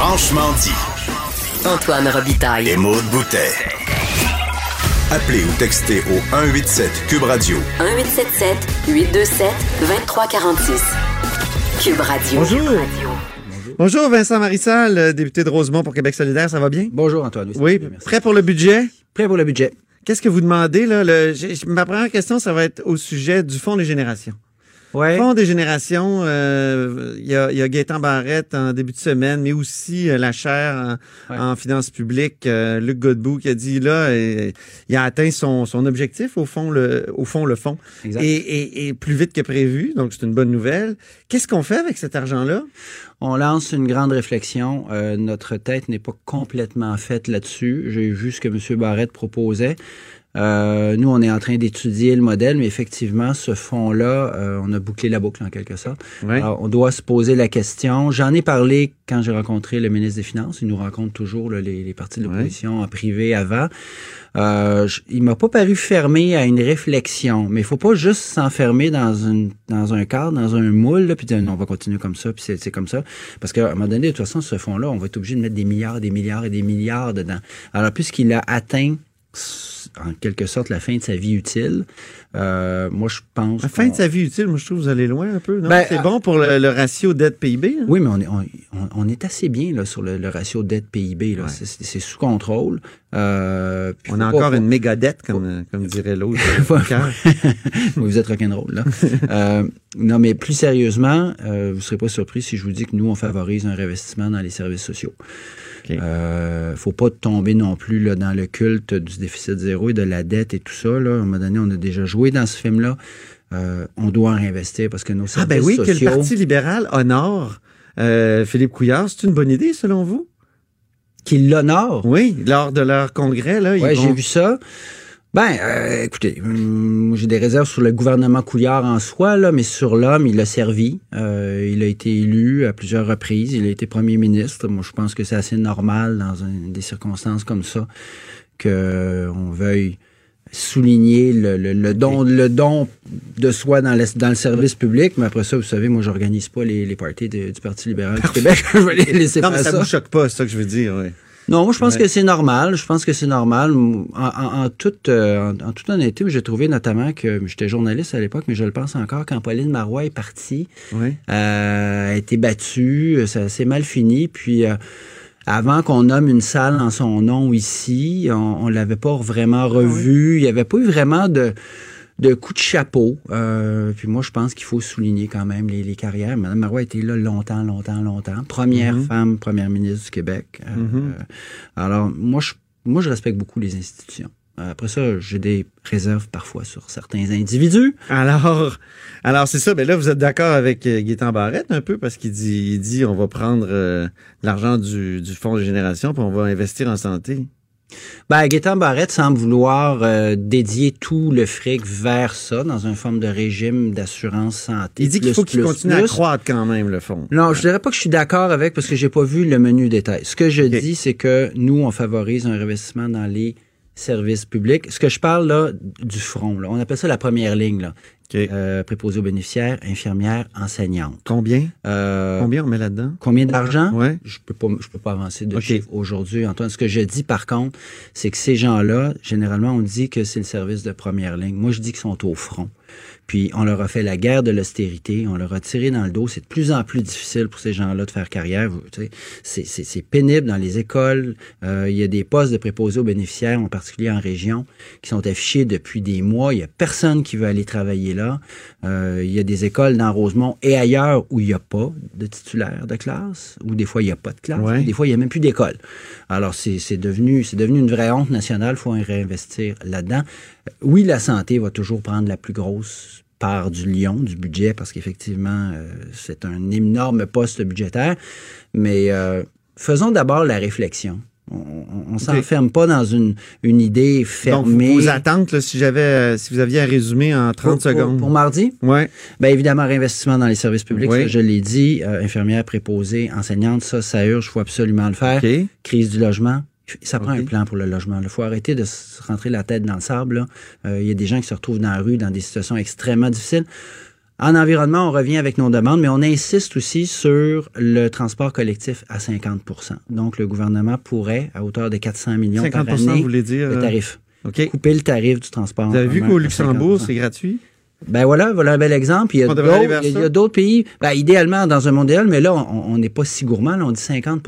Franchement dit. Antoine Robitaille. Et Maude Boutet. Appelez ou textez au 187 Cube Radio. 1877 827 2346. Cube Radio. Bonjour. Bonjour Vincent Marissal, euh, député de Rosemont pour Québec solidaire, ça va bien? Bonjour Antoine. Oui, Merci. prêt pour le budget? Prêt pour le budget. Qu'est-ce que vous demandez là? Le- j'ai- ma première question, ça va être au sujet du Fonds des générations. Ouais. Fonds des générations, euh, il y, a, y a Gaétan Barrette en début de semaine, mais aussi euh, la chaire en, Ouais. en finances publiques, euh, Luc Godbout, qui a dit là, il a atteint son, son objectif au fond, le, au fond, le fond, et, et, et plus vite que prévu, donc c'est une bonne nouvelle. Qu'est-ce qu'on fait avec cet argent-là? On lance une grande réflexion. Notre tête n'est pas complètement faite là-dessus. J'ai vu ce que M. Barrette proposait. Euh, nous, on est en train d'étudier le modèle, mais effectivement, ce fonds-là, euh, on a bouclé la boucle en quelque sorte. Ouais. Alors, on doit se poser la question. J'en ai parlé quand j'ai rencontré le ministre des Finances. Il nous rencontre toujours là, les, les partis de l'opposition en privé avant. Euh, je- il m'a pas paru fermé à une réflexion, mais il faut pas juste s'enfermer dans une dans un cadre, dans un moule, là, puis dire non, on va continuer comme ça, puis c'est c'est comme ça. Parce qu'à un moment donné, de toute façon, ce fonds-là, on va être obligé de mettre des milliards, des milliards et des milliards dedans. Alors, puisqu'il a atteint en quelque sorte la fin de sa vie utile, euh, moi je pense. La fin de sa vie utile, moi je trouve que vous allez loin un peu. Ben, c'est euh, bon pour le, le ratio dette-PIB. hein? Oui, mais on est, on, on- on est assez bien là, sur le, le ratio dette-PIB. Ouais. C'est- sous contrôle. Euh, On a encore une méga dette, comme, comme dirait l'autre. Vous êtes rock'n'roll, là. Euh, non, mais plus sérieusement, euh, vous ne serez pas surpris si je vous dis que nous, on favorise un réinvestissement dans les services sociaux. OK. Euh, faut pas tomber non plus là, dans le culte du déficit zéro et de la dette et tout ça. Là. À un moment donné, on a déjà joué dans ce film-là. Euh, on doit réinvestir parce que nos Ah services ben oui, que le sociaux... Parti libéral honore Philippe Couillard, c'est une bonne idée selon vous? qui l'honorent. Oui, lors de leur congrès, là, Oui, vont- j'ai vu ça. Ben, euh, écoutez, hum, j'ai des réserves sur le gouvernement Couillard en soi, là, mais sur l'homme, il a servi. Euh, il a été élu à plusieurs reprises. Il a été premier ministre. Moi, je pense que c'est assez normal dans un- des circonstances comme ça que on veuille souligner le, le- le don le don de soi dans le, dans le service public mais après ça vous savez moi j'organise pas les, les parties de- du Parti libéral du Québec je vais les laisser Non, mais ça ça vous choque pas, c'est ça que je veux dire. oui. Non, moi je pense que c'est normal. Je pense que c'est normal. En, en- en toute, euh, en, en toute honnêteté, j'ai trouvé notamment que j'étais journaliste à l'époque, mais je le pense encore quand Pauline Marois est partie, Oui. euh, a été battue, ça s'est mal fini. Puis euh, avant qu'on nomme une salle en son nom ici, on, on l'avait pas vraiment revu. Il y avait pas eu vraiment de de coup de chapeau. Euh, puis moi, je pense qu'il faut souligner quand même les, les carrières. Madame Marois a été là longtemps, longtemps, longtemps. Première Mhm. femme, première ministre du Québec. Euh, Mhm. euh, alors, moi je, moi, je respecte beaucoup les institutions. Après ça, j'ai des réserves parfois sur certains individus. Alors, alors c'est ça. Ben là, vous êtes d'accord avec Gaétan Barrette un peu parce qu'il dit, il dit, on va prendre euh, l'argent du, du fonds de génération puis on va investir en santé. Ben, Gaétan Barrette semble vouloir euh, dédier tout le fric vers ça, dans une forme de régime d'assurance santé. Il dit qu'il faut qu'il plus, continue à croître quand même le fonds. Non, je dirais pas que je suis d'accord avec parce que j'ai pas vu le menu détail. Ce que je dis, c'est que nous, on favorise un réinvestissement dans les services publics. Ce que je parle là du front, là, on appelle ça la première ligne, là. OK. Euh, préposé aux bénéficiaires, infirmières, enseignantes. Combien? Euh, Combien on met là-dedans? Combien d'argent? Ouais. Je peux pas, je peux pas avancer de aujourd'hui, Antoine. Ce que je dis, par contre, c'est que ces gens-là, généralement, on dit que c'est le service de première ligne. Moi, je dis qu'ils sont au front. Puis, on leur a fait la guerre de l'austérité, on leur a tiré dans le dos. C'est de plus en plus difficile pour ces gens-là de faire carrière. C'est c'est- c'est pénible dans les écoles. Euh, il y a des postes de préposés aux bénéficiaires, en particulier en région, qui sont affichés depuis des mois. Il y a personne qui veut aller travailler là. Euh, il y a des écoles dans Rosemont et ailleurs où il n'y a pas de titulaire de classe, où des fois il n'y a pas de classe, Ouais. des fois il n'y a même plus d'école. Alors c'est c'est devenu, c'est devenu une vraie honte nationale, il faut réinvestir là-dedans. Oui, la santé va toujours prendre la plus grosse part du lion du budget parce qu'effectivement, euh, c'est un énorme poste budgétaire. Mais euh, faisons d'abord la réflexion. On ne s'enferme pas dans une, une idée Donc, fermée. vos attentes, là, si j'avais, euh, si vous aviez à résumer en 30 pour, pour- secondes. pour mardi? Ouais. Bien évidemment, réinvestissement dans les services publics, Oui. ça, je l'ai dit. Euh, infirmière, préposée, enseignante, ça, ça urge, il faut absolument le faire. Crise du logement. Ça prend un plan pour le logement. Il faut arrêter de se rentrer la tête dans le sable. là. Euh, Il y a des gens qui se retrouvent dans la rue dans des situations extrêmement difficiles. En environnement, on revient avec nos demandes, mais on insiste aussi sur le transport collectif à 50% Donc, le gouvernement pourrait, à hauteur de 400 millions 50 par vous année, voulez dire. le euh, tarif. Couper le tarif du transport. Vous avez vu qu'au Luxembourg, 50%. c'est gratuit? Ben voilà, voilà un bel exemple. Il y a d'autres- il il pays. Ben, idéalement, dans un monde idéal, mais là, on on n'est pas si gourmand. Là, on dit 50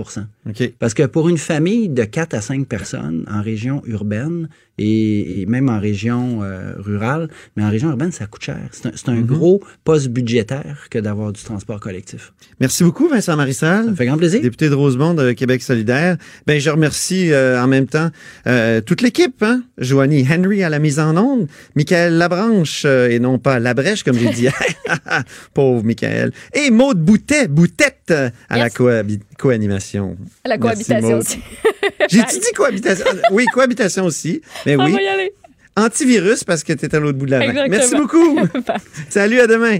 Parce que pour une famille de 4 à 5 personnes en région urbaine et, et même en région euh, rurale, mais en région urbaine, ça coûte cher. C'est un, Mhm. gros poste budgétaire que d'avoir du transport collectif. Merci beaucoup, Vincent Ça Marissal. me fait grand plaisir. député de Rosemont de Québec solidaire. Ben, je remercie euh, en même temps euh, toute l'équipe. Hein? Joanie Henry à la mise en onde, Michael Labranche, et non pas Labrèche, comme j'ai dit. Pauvre Michael. Et Maude Boutet, Boutette, à la Yes. co-animation. La cohabitation aussi. J'ai-tu dit cohabitation? Oui, cohabitation aussi. Mais On oui. va y aller. Antivirus parce que tu es à l'autre bout de la main. Exactement. Merci beaucoup. Salut, à demain.